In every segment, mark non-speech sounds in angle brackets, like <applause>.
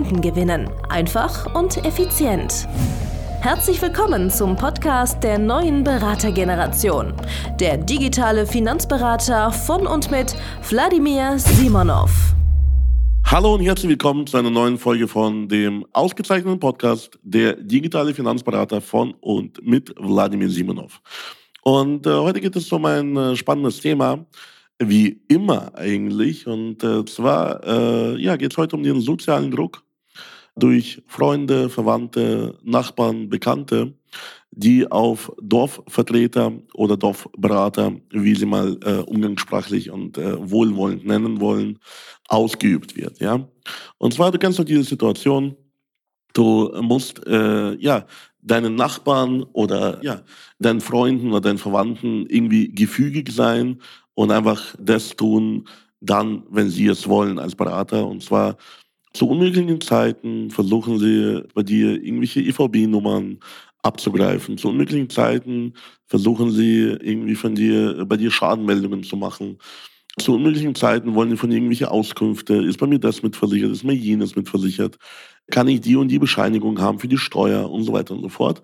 Kunden gewinnen. Einfach und effizient. Herzlich willkommen zum Podcast der neuen Beratergeneration. Der digitale Finanzberater von und mit Wladimir Simonov. Hallo und herzlich willkommen zu einer neuen Folge von dem ausgezeichneten Podcast Der digitale Finanzberater von und mit Wladimir Simonov. Und äh, heute geht es um ein äh, spannendes Thema, wie immer eigentlich. Und äh, zwar äh, ja, geht es heute um den sozialen Druck durch Freunde, Verwandte, Nachbarn, Bekannte, die auf Dorfvertreter oder Dorfberater, wie sie mal äh, umgangssprachlich und äh, wohlwollend nennen wollen, ausgeübt wird. Ja? Und zwar, du kennst doch diese Situation, du musst äh, ja deinen Nachbarn oder ja, deinen Freunden oder deinen Verwandten irgendwie gefügig sein und einfach das tun, dann, wenn sie es wollen als Berater. Und zwar zu unmöglichen Zeiten versuchen sie bei dir irgendwelche EVB-Nummern abzugreifen. Zu unmöglichen Zeiten versuchen sie irgendwie von dir, bei dir Schadenmeldungen zu machen. Zu unmöglichen Zeiten wollen sie von irgendwelche Auskünfte. Ist bei mir das mitversichert? Ist mir jenes mitversichert? Kann ich die und die Bescheinigung haben für die Steuer und so weiter und so fort?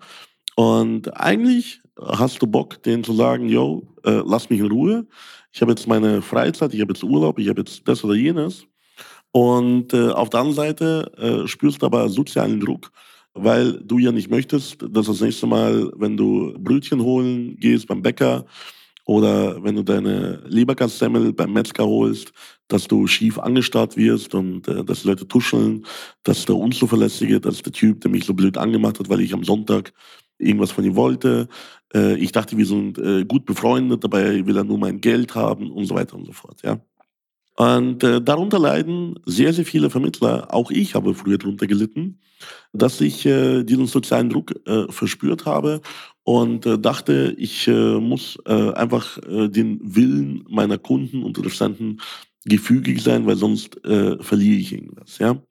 Und eigentlich hast du Bock, denen zu sagen, yo, äh, lass mich in Ruhe. Ich habe jetzt meine Freizeit, ich habe jetzt Urlaub, ich habe jetzt das oder jenes. Und äh, auf der anderen Seite äh, spürst du aber sozialen Druck, weil du ja nicht möchtest, dass das nächste Mal, wenn du Brötchen holen gehst beim Bäcker oder wenn du deine Leberkassemmel beim Metzger holst, dass du schief angestarrt wirst und äh, dass Leute tuscheln, dass der Unzuverlässige, dass der Typ, der mich so blöd angemacht hat, weil ich am Sonntag irgendwas von ihm wollte. Äh, ich dachte, wir sind äh, gut befreundet, dabei will er nur mein Geld haben und so weiter und so fort. Ja. Und äh, darunter leiden sehr, sehr viele Vermittler. Auch ich habe früher darunter gelitten, dass ich äh, diesen sozialen Druck äh, verspürt habe und äh, dachte, ich äh, muss äh, einfach äh, den Willen meiner Kunden und Interessenten gefügig sein, weil sonst äh, verliere ich irgendwas. Ja?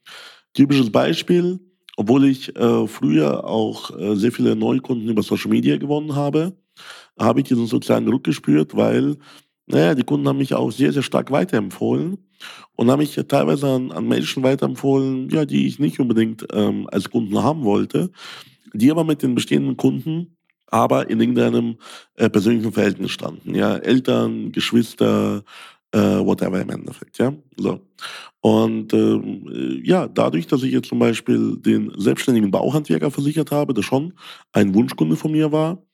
Typisches Beispiel, obwohl ich äh, früher auch äh, sehr viele Neukunden über Social Media gewonnen habe, habe ich diesen sozialen Druck gespürt, weil naja, die Kunden haben mich auch sehr, sehr stark weiterempfohlen und haben mich teilweise an, an Menschen weiterempfohlen, ja, die ich nicht unbedingt ähm, als Kunden haben wollte, die aber mit den bestehenden Kunden aber in irgendeinem äh, persönlichen Verhältnis standen. Ja, Eltern, Geschwister, äh, whatever im Endeffekt. Ja, so. Und ähm, ja, dadurch, dass ich jetzt zum Beispiel den selbstständigen Bauhandwerker versichert habe, der schon ein Wunschkunde von mir war,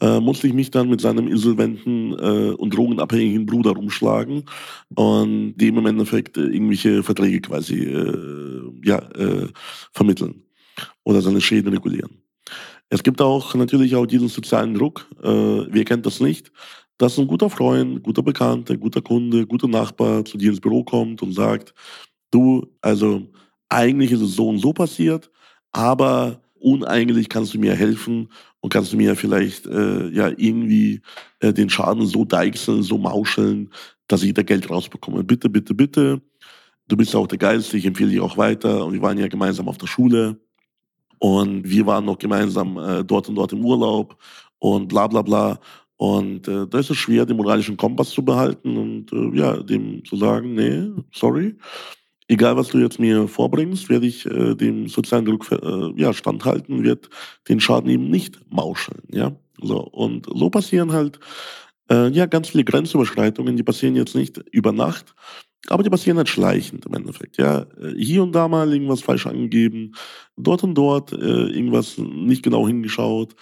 äh, musste ich mich dann mit seinem insolventen äh, und drogenabhängigen Bruder rumschlagen und dem im Endeffekt äh, irgendwelche Verträge quasi äh, ja, äh, vermitteln oder seine Schäden regulieren. Es gibt auch natürlich auch diesen sozialen Druck, wer kennt das nicht, dass ein guter Freund, guter Bekannter, guter Kunde, guter Nachbar zu dir ins Büro kommt und sagt, du, also eigentlich ist es so und so passiert, aber uneigentlich kannst du mir helfen und kannst du mir vielleicht äh, ja irgendwie äh, den Schaden so deichseln, so mauscheln, dass ich da Geld rausbekomme. Bitte, bitte, bitte. Du bist auch der Geilste, ich empfehle dich auch weiter. Und wir waren ja gemeinsam auf der Schule und wir waren noch gemeinsam äh, dort und dort im Urlaub und bla bla bla. Und äh, da ist es schwer, den moralischen Kompass zu behalten und äh, ja, dem zu sagen, nee, sorry, egal was du jetzt mir vorbringst, werde ich äh, dem sozialen Druck äh, ja, standhalten, wird den Schaden eben nicht mauscheln. Ja? So, und so passieren halt äh, ja, ganz viele Grenzüberschreitungen, die passieren jetzt nicht über Nacht, aber die passieren halt schleichend im Endeffekt. Ja? Äh, hier und da mal irgendwas falsch angegeben, dort und dort äh, irgendwas nicht genau hingeschaut.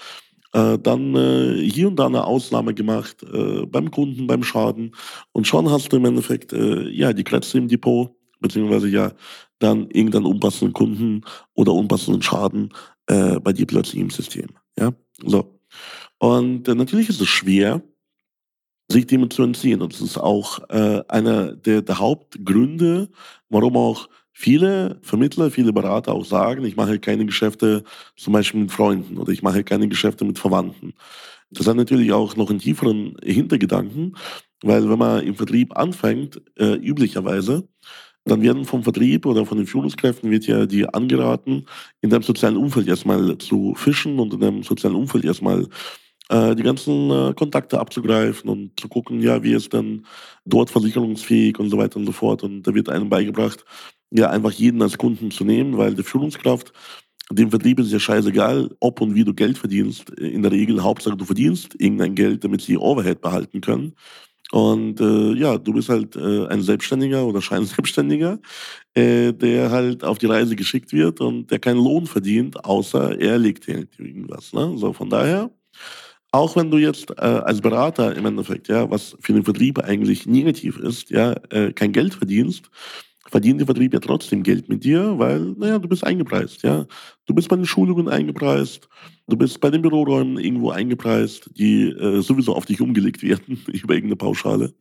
Äh, dann äh, hier und da eine Ausnahme gemacht äh, beim Kunden, beim Schaden. Und schon hast du im Endeffekt äh, ja die Krätze im Depot beziehungsweise ja dann irgendeinen unpassenden Kunden oder unpassenden Schaden äh, bei dir plötzlich im System. Ja, so. Und äh, natürlich ist es schwer, sich dem zu entziehen. Und das ist auch äh, einer der, der Hauptgründe, warum auch viele Vermittler, viele Berater auch sagen, ich mache keine Geschäfte zum Beispiel mit Freunden oder ich mache keine Geschäfte mit Verwandten. Das hat natürlich auch noch einen tieferen Hintergedanken, weil wenn man im Vertrieb anfängt, äh, üblicherweise, dann werden vom Vertrieb oder von den Führungskräften wird ja die angeraten, in deinem sozialen Umfeld erstmal zu fischen und in deinem sozialen Umfeld erstmal äh, die ganzen äh, Kontakte abzugreifen und zu gucken, ja, wie ist denn dort versicherungsfähig und so weiter und so fort. Und da wird einem beigebracht, ja, einfach jeden als Kunden zu nehmen, weil die Führungskraft, dem Vertrieb ist ja scheißegal, ob und wie du Geld verdienst. In der Regel, Hauptsache du verdienst irgendein Geld, damit sie Overhead behalten können. Und äh, ja, du bist halt äh, ein Selbstständiger oder Scheinselbstständiger, äh, der halt auf die Reise geschickt wird und der keinen Lohn verdient, außer er legt irgendwas. Ne? So von daher, auch wenn du jetzt äh, als Berater im Endeffekt, ja, was für den Vertrieb eigentlich negativ ist, ja, äh, kein Geld verdienst, verdient der Vertrieb ja trotzdem Geld mit dir, weil, naja, du bist eingepreist, ja. Du bist bei den Schulungen eingepreist, du bist bei den Büroräumen irgendwo eingepreist, die äh, sowieso auf dich umgelegt werden <laughs> über irgendeine Pauschale.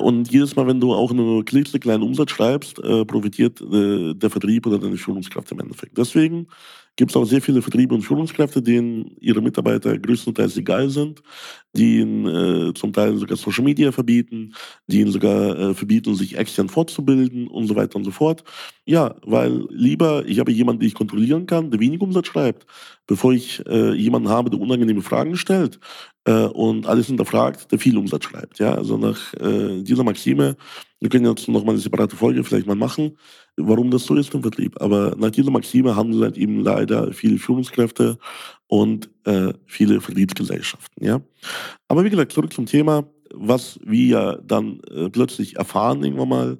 Und jedes Mal, wenn du auch einen klitzekleinen Umsatz schreibst, äh, profitiert äh, der Vertrieb oder deine Führungskraft im Endeffekt. Deswegen gibt es auch sehr viele Vertriebe und Führungskräfte, denen ihre Mitarbeiter größtenteils egal sind, die ihnen äh, zum Teil sogar Social Media verbieten, die ihnen sogar äh, verbieten, sich extern fortzubilden und so weiter und so fort. Ja, weil lieber, ich habe jemanden, den ich kontrollieren kann, der wenig Umsatz schreibt, bevor ich äh, jemanden habe, der unangenehme Fragen stellt äh, und alles hinterfragt, der viel Umsatz schreibt. Ja, also nach äh, dieser Maxime, wir können jetzt noch mal eine separate Folge vielleicht mal machen, warum das so ist im Vertrieb. Aber nach dieser Maxime handeln halt eben leider viele Führungskräfte und äh, viele Vertriebsgesellschaften. Ja? Aber wie gesagt, zurück zum Thema, was wir dann äh, plötzlich erfahren irgendwann mal.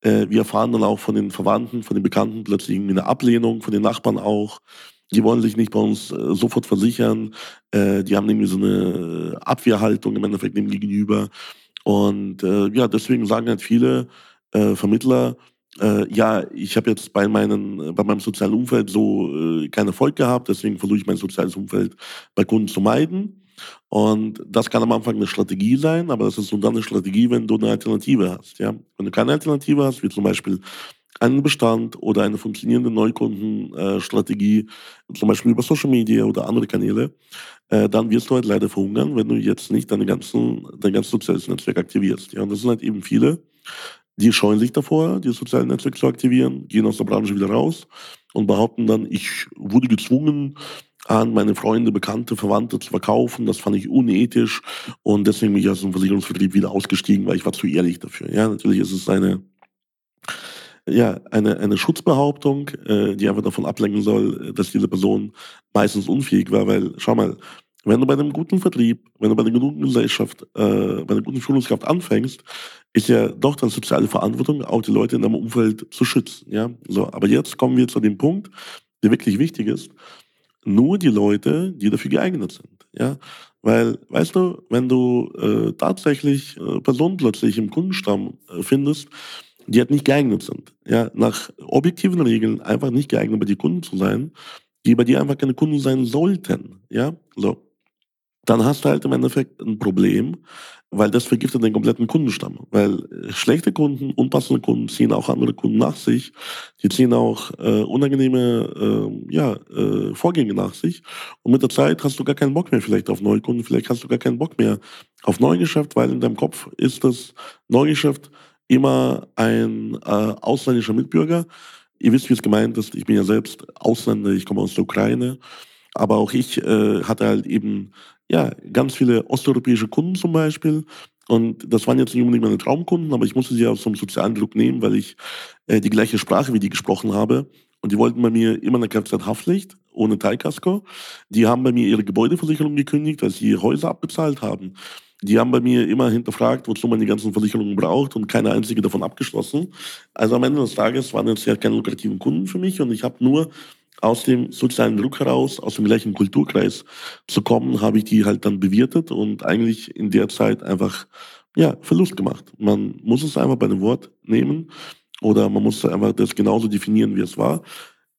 Äh, wir erfahren dann auch von den Verwandten, von den Bekannten plötzlich irgendwie eine Ablehnung, von den Nachbarn auch. Die wollen sich nicht bei uns äh, sofort versichern. Äh, die haben irgendwie so eine Abwehrhaltung im Endeffekt dem gegenüber. Und äh, ja, deswegen sagen halt viele äh, Vermittler, äh, ja, ich habe jetzt bei, meinen, bei meinem sozialen Umfeld so äh, keinen Erfolg gehabt, deswegen versuche ich mein soziales Umfeld bei Kunden zu meiden. Und das kann am Anfang eine Strategie sein, aber das ist nur dann eine Strategie, wenn du eine Alternative hast. Ja? Wenn du keine Alternative hast, wie zum Beispiel einen Bestand oder eine funktionierende Neukundenstrategie, äh, zum Beispiel über Social Media oder andere Kanäle, äh, dann wirst du halt leider verhungern, wenn du jetzt nicht deine ganzen, dein ganzes soziales Netzwerk aktivierst. Ja? Und das sind halt eben viele, die scheuen sich davor, die sozialen Netzwerke zu aktivieren, gehen aus der Branche wieder raus und behaupten dann, ich wurde gezwungen, an meine Freunde, Bekannte, Verwandte zu verkaufen. Das fand ich unethisch und deswegen bin ich aus dem Versicherungsvertrieb wieder ausgestiegen, weil ich war zu ehrlich dafür. Ja, natürlich ist es eine ja, eine, eine Schutzbehauptung, äh, die einfach davon ablenken soll, dass diese Person meistens unfähig war, weil, schau mal, wenn du bei einem guten Vertrieb, wenn du bei einer guten Gesellschaft, äh, bei einer guten Führungskraft anfängst, ist ja doch dann soziale Verantwortung, auch die Leute in deinem Umfeld zu schützen. Ja? So, aber jetzt kommen wir zu dem Punkt, der wirklich wichtig ist. Nur die Leute, die dafür geeignet sind. Ja? Weil, weißt du, wenn du äh, tatsächlich äh, Personen plötzlich im Kundenstamm äh, findest, die halt nicht geeignet sind, ja, nach objektiven Regeln einfach nicht geeignet, bei dir Kunden zu sein, die bei dir einfach keine Kunden sein sollten, ja, so dann hast du halt im Endeffekt ein Problem, weil das vergiftet den kompletten Kundenstamm. Weil äh, schlechte Kunden, unpassende Kunden ziehen auch andere Kunden nach sich. Die ziehen auch äh, unangenehme äh, ja, äh, Vorgänge nach sich. Und mit der Zeit hast du gar keinen Bock mehr vielleicht auf Neukunden. Vielleicht hast du gar keinen Bock mehr auf Neugeschäft, weil in deinem Kopf ist das Neugeschäft immer ein äh, ausländischer Mitbürger. Ihr wisst, wie es gemeint ist. Ich bin ja selbst Ausländer. Ich komme aus der Ukraine. Aber auch ich äh, hatte halt eben ja, ganz viele osteuropäische Kunden zum Beispiel. Und das waren jetzt nicht unbedingt meine Traumkunden, aber ich musste sie aus so einem sozialen Druck nehmen, weil ich äh, die gleiche Sprache wie die gesprochen habe. Und die wollten bei mir immer eine Kfz-Haftpflicht ohne Teilkasko. Die haben bei mir ihre Gebäudeversicherung gekündigt, weil sie Häuser abbezahlt haben. Die haben bei mir immer hinterfragt, wozu man die ganzen Versicherungen braucht und keine einzige davon abgeschlossen. Also am Ende des Tages waren jetzt ja keine lukrativen Kunden für mich und ich habe nur aus dem sozialen Druck heraus, aus dem gleichen Kulturkreis zu kommen, habe ich die halt dann bewirtet und eigentlich in der Zeit einfach ja, Verlust gemacht. Man muss es einfach bei dem Wort nehmen oder man muss einfach das genauso definieren, wie es war.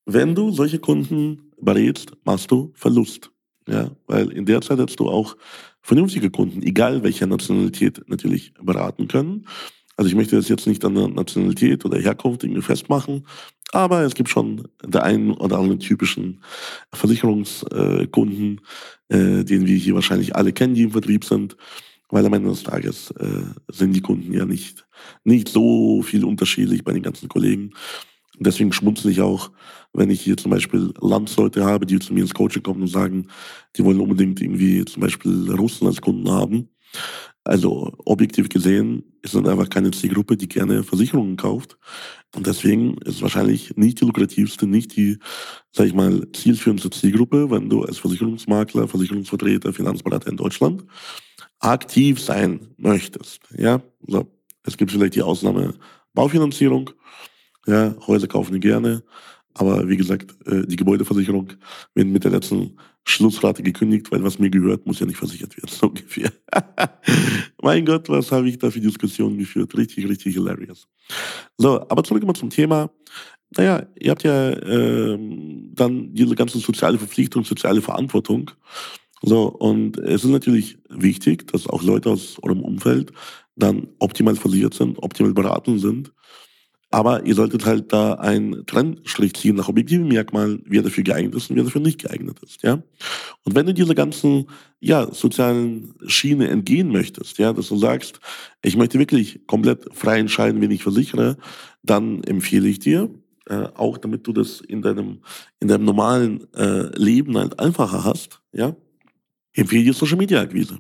Wenn du solche Kunden berätst, machst du Verlust. Ja, weil in der Zeit hättest du auch vernünftige Kunden, egal welcher Nationalität, natürlich beraten können. Also ich möchte das jetzt nicht an der Nationalität oder Herkunft irgendwie festmachen, aber es gibt schon der einen oder anderen typischen Versicherungskunden, äh, den wir hier wahrscheinlich alle kennen, die im Vertrieb sind, weil am Ende des Tages äh, sind die Kunden ja nicht, nicht so viel unterschiedlich bei den ganzen Kollegen. Deswegen schmunzel ich auch, wenn ich hier zum Beispiel Landsleute habe, die zu mir ins Coaching kommen und sagen, die wollen unbedingt irgendwie zum Beispiel Russen als Kunden haben. Also objektiv gesehen ist das einfach keine Zielgruppe, die gerne Versicherungen kauft. Und deswegen ist es wahrscheinlich nicht die lukrativste, nicht die, sag ich mal, zielführendste Zielgruppe, wenn du als Versicherungsmakler, Versicherungsvertreter, Finanzberater in Deutschland aktiv sein möchtest. Ja, so. Es gibt vielleicht die Ausnahme Baufinanzierung. Ja, Häuser kaufen die gerne. Aber wie gesagt, äh, die Gebäudeversicherung wird mit der letzten Schlussrate gekündigt, weil was mir gehört, muss ja nicht versichert werden, <laughs> so ungefähr. mein Gott, was habe ich da für Diskussionen geführt? Richtig, richtig hilarious. So, aber zurück mal zum Thema. Naja, ihr habt ja äh, dann diese ganze soziale Verpflichtung, soziale Verantwortung. So, und es ist natürlich wichtig, dass auch Leute aus eurem Umfeld dann optimal versichert sind, optimal beraten sind aber ihr solltet halt da einen Trennstrich ziehen nach objektiven Merkmalen, wer dafür geeignet ist und wer dafür nicht geeignet ist, ja. Und wenn du dieser ganzen, ja, sozialen Schiene entgehen möchtest, ja, dass du sagst, ich möchte wirklich komplett frei entscheiden, wen ich versichere, dann empfehle ich dir, äh, auch damit du das in deinem, in deinem normalen äh, Leben halt einfacher hast, ja, empfehle dir Social Media Akquise.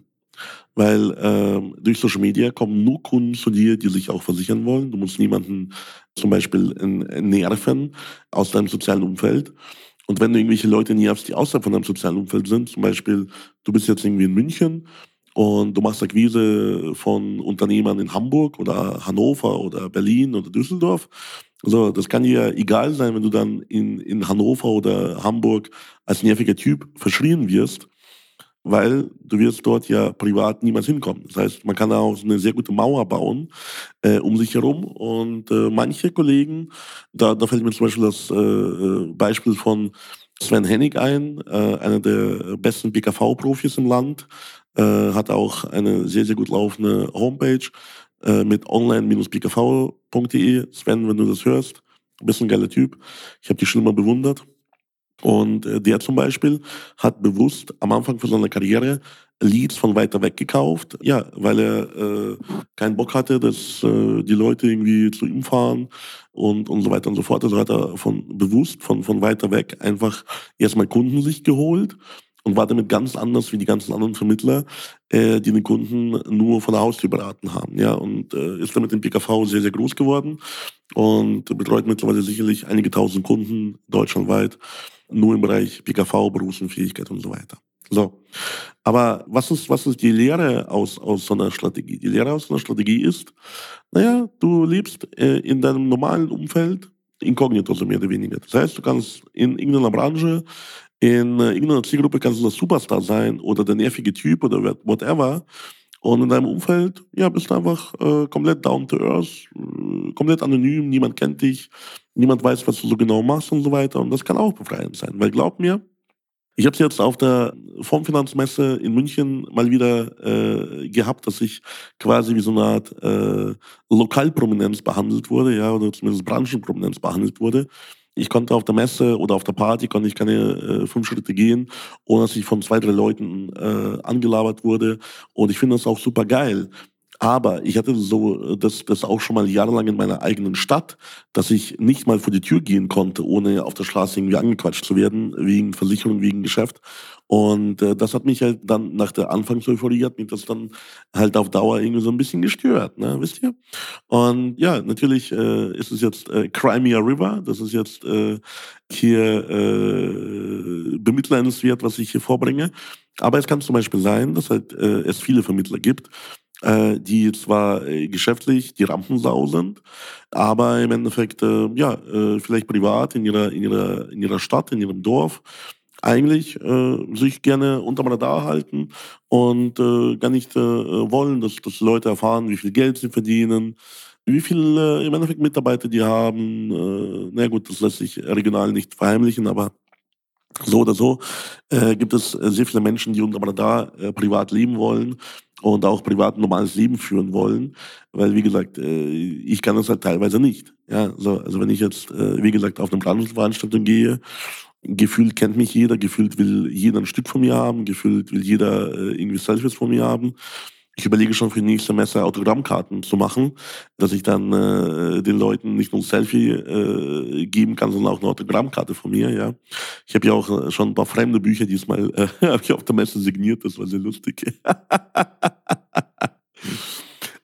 Weil ähm, durch Social Media kommen nur Kunden zu dir, die sich auch versichern wollen. Du musst niemanden zum Beispiel nerven aus deinem sozialen Umfeld. Und wenn du irgendwelche Leute nervst, die außerhalb von deinem sozialen Umfeld sind, zum Beispiel, du bist jetzt irgendwie in München und du machst Akquise von Unternehmern in Hamburg oder Hannover oder Berlin oder Düsseldorf. Also das kann dir egal sein, wenn du dann in, in Hannover oder Hamburg als nerviger Typ verschrien wirst weil du wirst dort ja privat niemals hinkommen. Das heißt, man kann da auch eine sehr gute Mauer bauen äh, um sich herum. Und äh, manche Kollegen, da, da fällt mir zum Beispiel das äh, äh Beispiel von Sven Hennig ein, äh, einer der besten BKV-Profis im Land, äh, hat auch eine sehr, sehr gut laufende Homepage äh, mit online-bkv.de. Sven, wenn du das hörst, bist ein geiler Typ. Ich habe dich schon immer bewundert. Und äh, der zum Beispiel hat bewusst am Anfang von seiner Karriere Leads von weiter weg gekauft, ja, weil er äh, keinen Bock hatte, dass äh, die Leute irgendwie zu ihm fahren und, und so weiter und so fort. Also hat er von bewusst von, von weiter weg einfach erstmal Kunden sich geholt und war damit ganz anders wie die ganzen anderen Vermittler, äh, die den Kunden nur von der Haustür beraten haben. Ja, und äh, ist damit im PKV sehr, sehr groß geworden und betreut mittlerweile sicherlich einige tausend Kunden deutschlandweit nur im Bereich PKV, Berufsunfähigkeit und so weiter. So. Aber was ist, was ist die Lehre aus, aus so einer Strategie? Die Lehre aus so einer Strategie ist, naja, du lebst äh, in deinem normalen Umfeld inkognito, so mehr oder weniger. Das heißt, du kannst in irgendeiner Branche, in äh, irgendeiner Zielgruppe kannst du der Superstar sein oder der nervige Typ oder whatever. Und in deinem Umfeld, ja, bist du einfach äh, komplett down to earth, äh, komplett anonym, niemand kennt dich, niemand weiß, was du so genau machst und so weiter. Und das kann auch befreiend sein, weil glaub mir, ich habe es jetzt auf der Formfinanzmesse in München mal wieder äh, gehabt, dass ich quasi wie so eine Art äh, Lokalprominenz behandelt wurde, ja, oder zumindest Branchenprominenz behandelt wurde. Ich konnte auf der Messe oder auf der Party konnte ich keine äh, fünf Schritte gehen, ohne dass ich von zwei, drei Leuten äh, angelabert wurde. Und ich finde das auch super geil. Aber ich hatte so das, das auch schon mal jahrelang in meiner eigenen Stadt, dass ich nicht mal vor die Tür gehen konnte, ohne auf der Straße irgendwie angequatscht zu werden, wegen Versicherung, wegen Geschäft. Und äh, das hat mich halt dann nach der Anfangseuphorie hat mich das dann halt auf Dauer irgendwie so ein bisschen gestört, ne, wisst ihr? Und ja, natürlich äh, ist es jetzt äh, Crimea River, das ist jetzt äh, hier äh, bemitleidenswert, was ich hier vorbringe. Aber es kann zum Beispiel sein, dass halt äh, es viele Vermittler gibt, äh, die zwar äh, geschäftlich die Rampensau sind, aber im Endeffekt äh, ja äh, vielleicht privat in ihrer in ihrer in ihrer Stadt, in ihrem Dorf eigentlich äh, sich gerne unterm Radar halten und äh, gar nicht wollen, dass, dass Leute erfahren, wie viel Geld sie verdienen, wie viele äh, im Endeffekt Mitarbeiter die haben. Äh, na gut, das lässt sich regional nicht verheimlichen, aber So oder so äh, gibt es sehr viele Menschen, die unter Radar äh, privat leben wollen und auch privat ein normales Leben führen wollen, weil wie gesagt, äh, ich kann das halt teilweise nicht. Ja, so, also wenn ich jetzt, äh, wie gesagt, auf eine Brandveranstaltung gehe, gefühlt kennt mich jeder, gefühlt will jeder ein Stück von mir haben, gefühlt will jeder äh, irgendwie Selfies von mir haben. Ich überlege schon für die nächste Messe Autogrammkarten zu machen, dass ich dann äh, den Leuten nicht nur ein Selfie äh, geben kann, sondern auch eine Autogrammkarte von mir. Ja, ich habe ja auch äh, schon ein paar fremde Bücher diesmal äh, <laughs> habe ich auf der Messe signiert. Das war sehr lustig. <laughs>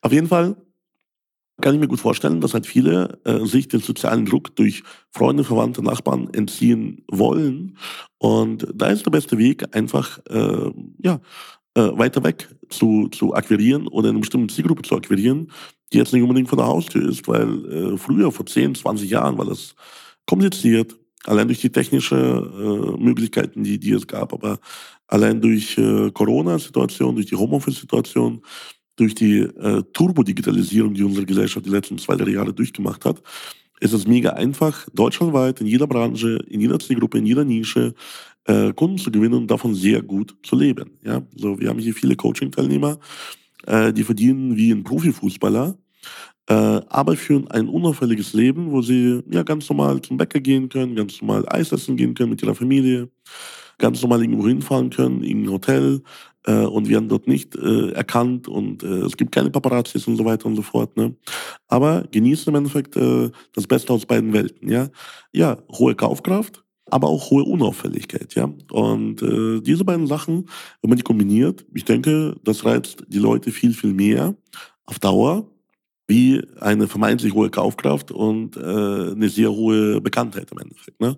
auf jeden Fall kann ich mir gut vorstellen, dass halt viele äh, sich den sozialen Druck durch Freunde, Verwandte, Nachbarn entziehen wollen. Und da ist der beste Weg, einfach äh, ja, äh, weiter weg zu, zu akquirieren oder eine bestimmte Zielgruppe zu akquirieren, die jetzt nicht unbedingt vor der Haustür ist, weil äh, früher, vor 10, 20 Jahren, war das kompliziert, allein durch die technischen äh, Möglichkeiten, die, die es gab, aber allein durch äh, Corona-Situation, durch die Homeoffice-Situation, durch die äh, Turbodigitalisierung, die unsere Gesellschaft die letzten zwei, drei Jahre durchgemacht hat, ist es mega einfach, deutschlandweit, in jeder Branche, in jeder Zielgruppe, in jeder Nische äh, Kunden zu gewinnen und davon sehr gut zu leben. Ja, so wir haben hier viele Coaching-Teilnehmer, äh, die verdienen wie ein Profifußballer, äh, aber führen ein unauffälliges Leben, wo sie ja ganz normal zum Bäcker gehen können, ganz normal Eis essen gehen können mit ihrer Familie, ganz normal irgendwo hinfahren können, in ein Hotel äh, und werden dort nicht äh, erkannt und äh, es gibt keine Paparazzis und so weiter und so fort. Ne? Aber genießen im Endeffekt äh, das Beste aus beiden Welten. Ja, ja hohe Kaufkraft, aber auch hohe Unauffälligkeit, ja. Und äh, diese beiden Sachen, wenn man die kombiniert, ich denke, das reizt die Leute viel, viel mehr auf Dauer wie eine vermeintlich hohe Kaufkraft und äh, eine sehr hohe Bekanntheit im Endeffekt. Ne?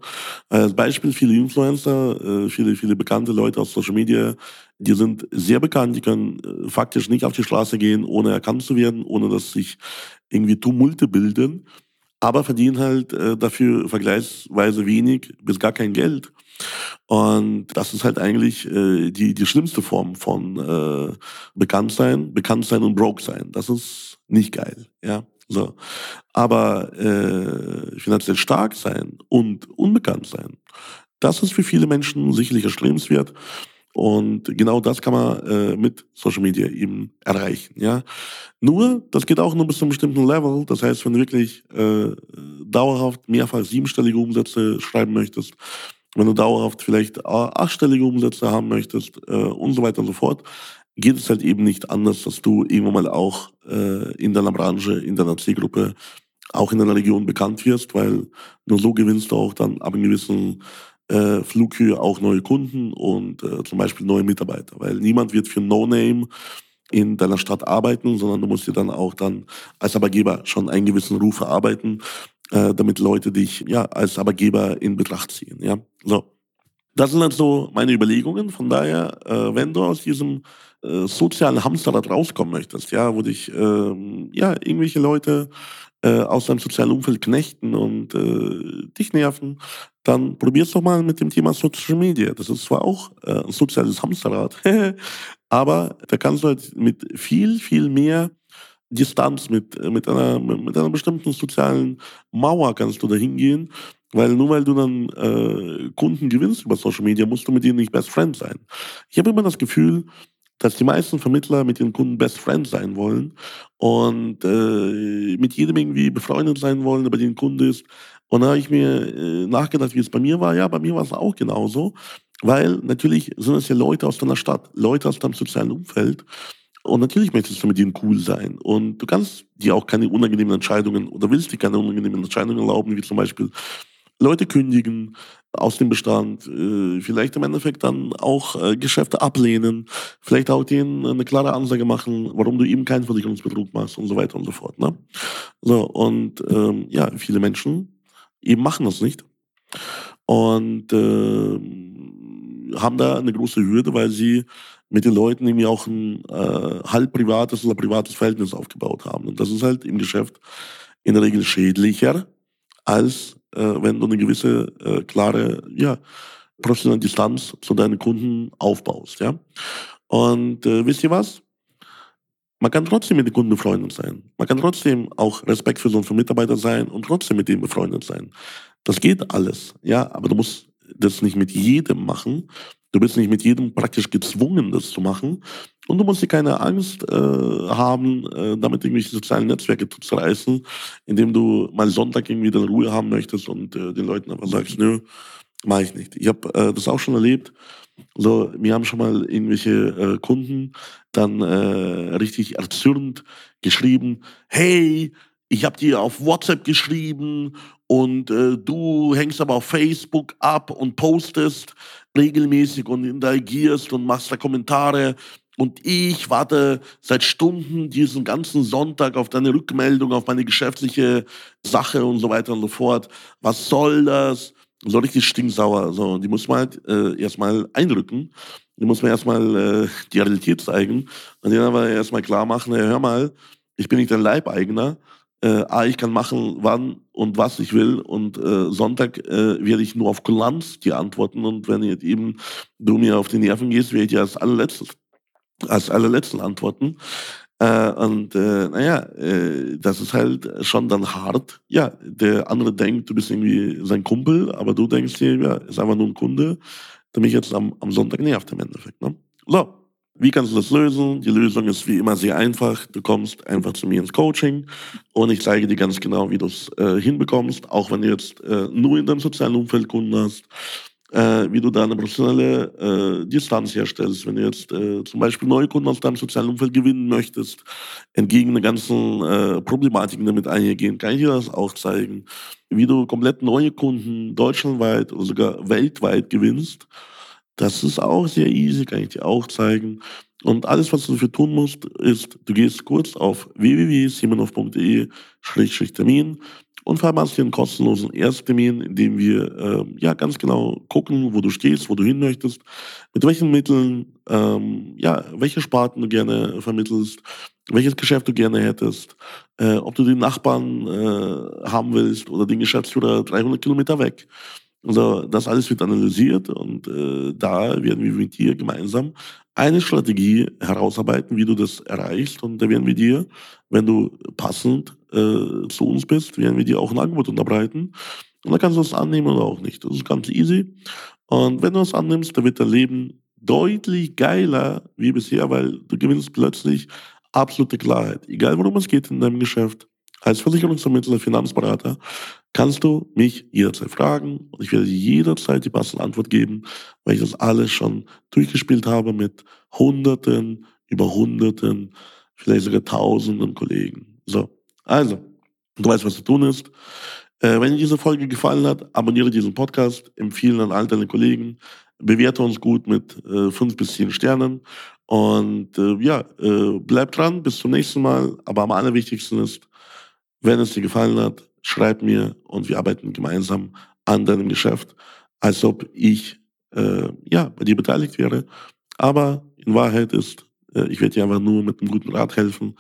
Als Beispiel viele Influencer, äh, viele, viele bekannte Leute aus Social Media, die sind sehr bekannt, die können äh, faktisch nicht auf die Straße gehen, ohne erkannt zu werden, ohne dass sich irgendwie Tumulte bilden aber verdienen halt äh, dafür vergleichsweise wenig bis gar kein Geld. Und das ist halt eigentlich äh, die, die schlimmste Form von äh, Bekanntsein, Bekanntsein und Broke-Sein. Das ist nicht geil, ja. So. Aber äh, finanziell stark sein und unbekannt sein, das ist für viele Menschen sicherlich erstrebenswert. Und genau das kann man äh, mit Social Media eben erreichen. Ja, nur das geht auch nur bis zu einem bestimmten Level. Das heißt, wenn du wirklich äh, dauerhaft mehrfach siebenstellige Umsätze schreiben möchtest, wenn du dauerhaft vielleicht achtstellige Umsätze haben möchtest äh, und so weiter und so fort, geht es halt eben nicht anders, dass du irgendwann mal auch äh, in deiner Branche, in deiner Zielgruppe, auch in deiner Region bekannt wirst, weil nur so gewinnst du auch dann ab einem gewissen äh, Flughöhe auch neue Kunden und äh, zum Beispiel neue Mitarbeiter, weil niemand wird für No Name in deiner Stadt arbeiten, sondern du musst dir dann auch dann als Arbeitgeber schon einen gewissen Ruf erarbeiten, äh, damit Leute dich ja als Arbeitgeber in Betracht ziehen. Ja, so. Das sind halt so meine Überlegungen. Von daher, äh, wenn du aus diesem äh, sozialen Hamsterrad rauskommen möchtest, ja, wo dich äh, ja irgendwelche Leute äh, aus deinem sozialen Umfeld knechten und äh, dich nerven, dann probier's doch mal mit dem Thema Social Media. Das ist zwar auch äh, ein soziales Hamsterrad, <laughs> aber da kannst du halt mit viel, viel mehr Distanz, mit, mit, einer, mit einer bestimmten sozialen Mauer kannst du da hingehen, weil nur weil du dann äh, Kunden gewinnst über Social Media, musst du mit denen nicht Best Friend sein. Ich habe immer das Gefühl, dass die meisten Vermittler mit den Kunden Best Friends sein wollen und äh, mit jedem irgendwie befreundet sein wollen, der bei den Kunden ist. Und da habe ich mir äh, nachgedacht, wie es bei mir war. Ja, bei mir war es auch genauso, weil natürlich sind es ja Leute aus deiner Stadt, Leute aus deinem sozialen Umfeld. Und natürlich möchtest du mit denen cool sein. Und du kannst dir auch keine unangenehmen Entscheidungen oder willst dir keine unangenehmen Entscheidungen erlauben, wie zum Beispiel Leute kündigen aus dem Bestand, äh, vielleicht im Endeffekt dann auch äh, Geschäfte ablehnen, vielleicht auch denen eine klare Ansage machen, warum du eben keinen Versicherungsbetrug machst und so weiter und so fort. Ne? So, und ähm, ja, viele Menschen eben machen das nicht. Und äh, haben da eine große Hürde, weil sie mit den Leuten irgendwie auch ein äh, halb privates oder privates Verhältnis aufgebaut haben. Und das ist halt im Geschäft in der Regel schädlicher, als wenn du eine gewisse, äh, klare, ja, professionelle Distanz zu deinen Kunden aufbaust, ja. Und äh, wisst ihr was? Man kann trotzdem mit den Kunden befreundet sein. Man kann trotzdem auch Respekt für so einen Mitarbeiter sein und trotzdem mit dem befreundet sein. Das geht alles, ja, aber du musst das nicht mit jedem machen. Du bist nicht mit jedem praktisch gezwungen, das zu machen. Und du musst dir keine Angst äh, haben, äh, damit irgendwelche sozialen Netzwerke zu zerreißen, indem du mal Sonntag irgendwie deine Ruhe haben möchtest und äh, den Leuten einfach sagst, nö, mach ich nicht. Ich habe äh, das auch schon erlebt. So, mir haben schon mal irgendwelche äh, Kunden dann äh, richtig erzürnt geschrieben, hey, ich habe dir auf WhatsApp geschrieben und äh, du hängst aber auf Facebook ab und postest regelmäßig und interagierst und machst da Kommentare und ich warte seit Stunden diesen ganzen Sonntag auf deine Rückmeldung, auf meine geschäftliche Sache und so weiter und so fort. Was soll das? So richtig stinksauer. So, die muss man halt äh, erstmal einrücken. Die muss man erstmal äh, die Realität zeigen. Und dann aber erstmal klar machen, hör mal, ich bin nicht dein Leibeigener. Äh, A, ich kann machen, wann und was ich will. Und äh, Sonntag äh, werde ich nur auf Kulanz dir antworten. Und wenn jetzt eben du mir auf die Nerven gehst, werde ich dir als allerletztes, als allerletzten antworten. Äh, und äh, naja, äh, das ist halt schon dann hart. Ja, der andere denkt, du bist irgendwie sein Kumpel, aber du denkst dir, ja, ist einfach nur ein Kunde, der mich jetzt am, am Sonntag nervt im Endeffekt. Ne? So, wie kannst du das lösen? Die Lösung ist wie immer sehr einfach. Du kommst einfach zu mir ins Coaching und ich zeige dir ganz genau, wie du es äh, hinbekommst, auch wenn du jetzt äh, nur in deinem sozialen Umfeld Kunden hast, äh, wie du da eine professionelle äh, Distanz herstellst. Wenn du jetzt äh, zum Beispiel neue Kunden aus deinem sozialen Umfeld gewinnen möchtest, entgegen der ganzen äh, Problematiken damit einhergehen, kann ich dir das auch zeigen. Wie du komplett neue Kunden deutschlandweit oder sogar weltweit gewinnst das ist auch sehr easy, kann ich dir auch zeigen. Und alles, was du dafür tun musst, ist, du gehst kurz auf www.simonov.de-termin und vereinbarst dir einen kostenlosen Ersttermin, in dem wir äh, ja ganz genau gucken, wo du stehst, wo du hin möchtest, mit welchen Mitteln, ähm, ja, welche Sparten du gerne vermittelst, welches Geschäft du gerne hättest, äh, ob du den Nachbarn äh, haben willst oder den Geschäftsführer 300 Kilometer weg. Also das alles wird analysiert und äh, da werden wir mit dir gemeinsam eine Strategie herausarbeiten, wie du das erreichst. Und da werden wir dir, wenn du passend äh, zu uns bist, werden wir dir auch ein Angebot unterbreiten. Und da kannst du es annehmen oder auch nicht. Das ist ganz easy. Und wenn du es annimmst, dann wird dein Leben deutlich geiler wie bisher, weil du gewinnst plötzlich absolute Klarheit. Egal worum es geht in deinem Geschäft, als Versicherungsvermittler, Finanzberater kannst du mich jederzeit fragen und ich werde jederzeit die passende Antwort geben, weil ich das alles schon durchgespielt habe mit Hunderten, über Hunderten, vielleicht sogar Tausenden Kollegen. So, also, du weißt, was zu tun ist. Äh, wenn dir diese Folge gefallen hat, abonniere diesen Podcast, empfehle an all deine Kollegen, bewerte uns gut mit äh, fünf bis zehn Sternen und äh, ja, äh, bleib dran, bis zum nächsten Mal. Aber am allerwichtigsten ist, wenn es dir gefallen hat, schreib mir und wir arbeiten gemeinsam an deinem Geschäft, als ob ich äh, ja bei dir beteiligt wäre. Aber in Wahrheit ist, äh, ich werde dir einfach nur mit einem guten Rat helfen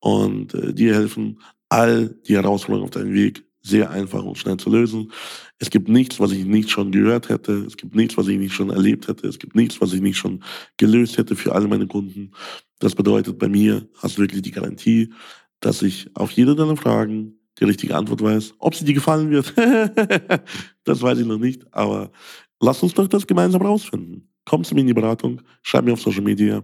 und äh, dir helfen, all die Herausforderungen auf deinem Weg sehr einfach und schnell zu lösen. Es gibt nichts, was ich nicht schon gehört hätte. Es gibt nichts, was ich nicht schon erlebt hätte. Es gibt nichts, was ich nicht schon gelöst hätte für alle meine Kunden. Das bedeutet, bei mir hast du wirklich die Garantie, dass ich auf jede deiner Fragen die richtige Antwort weiß. Ob sie dir gefallen wird, <laughs> das weiß ich noch nicht. Aber lass uns doch das gemeinsam rausfinden. Komm zu mir in die Beratung, schreib mir auf Social Media.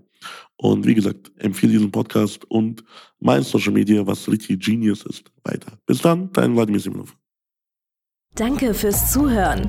Und wie gesagt, empfehle diesen Podcast und mein Social Media, was richtig Genius ist, weiter. Bis dann, dein Vladimir Simonov. Danke fürs Zuhören.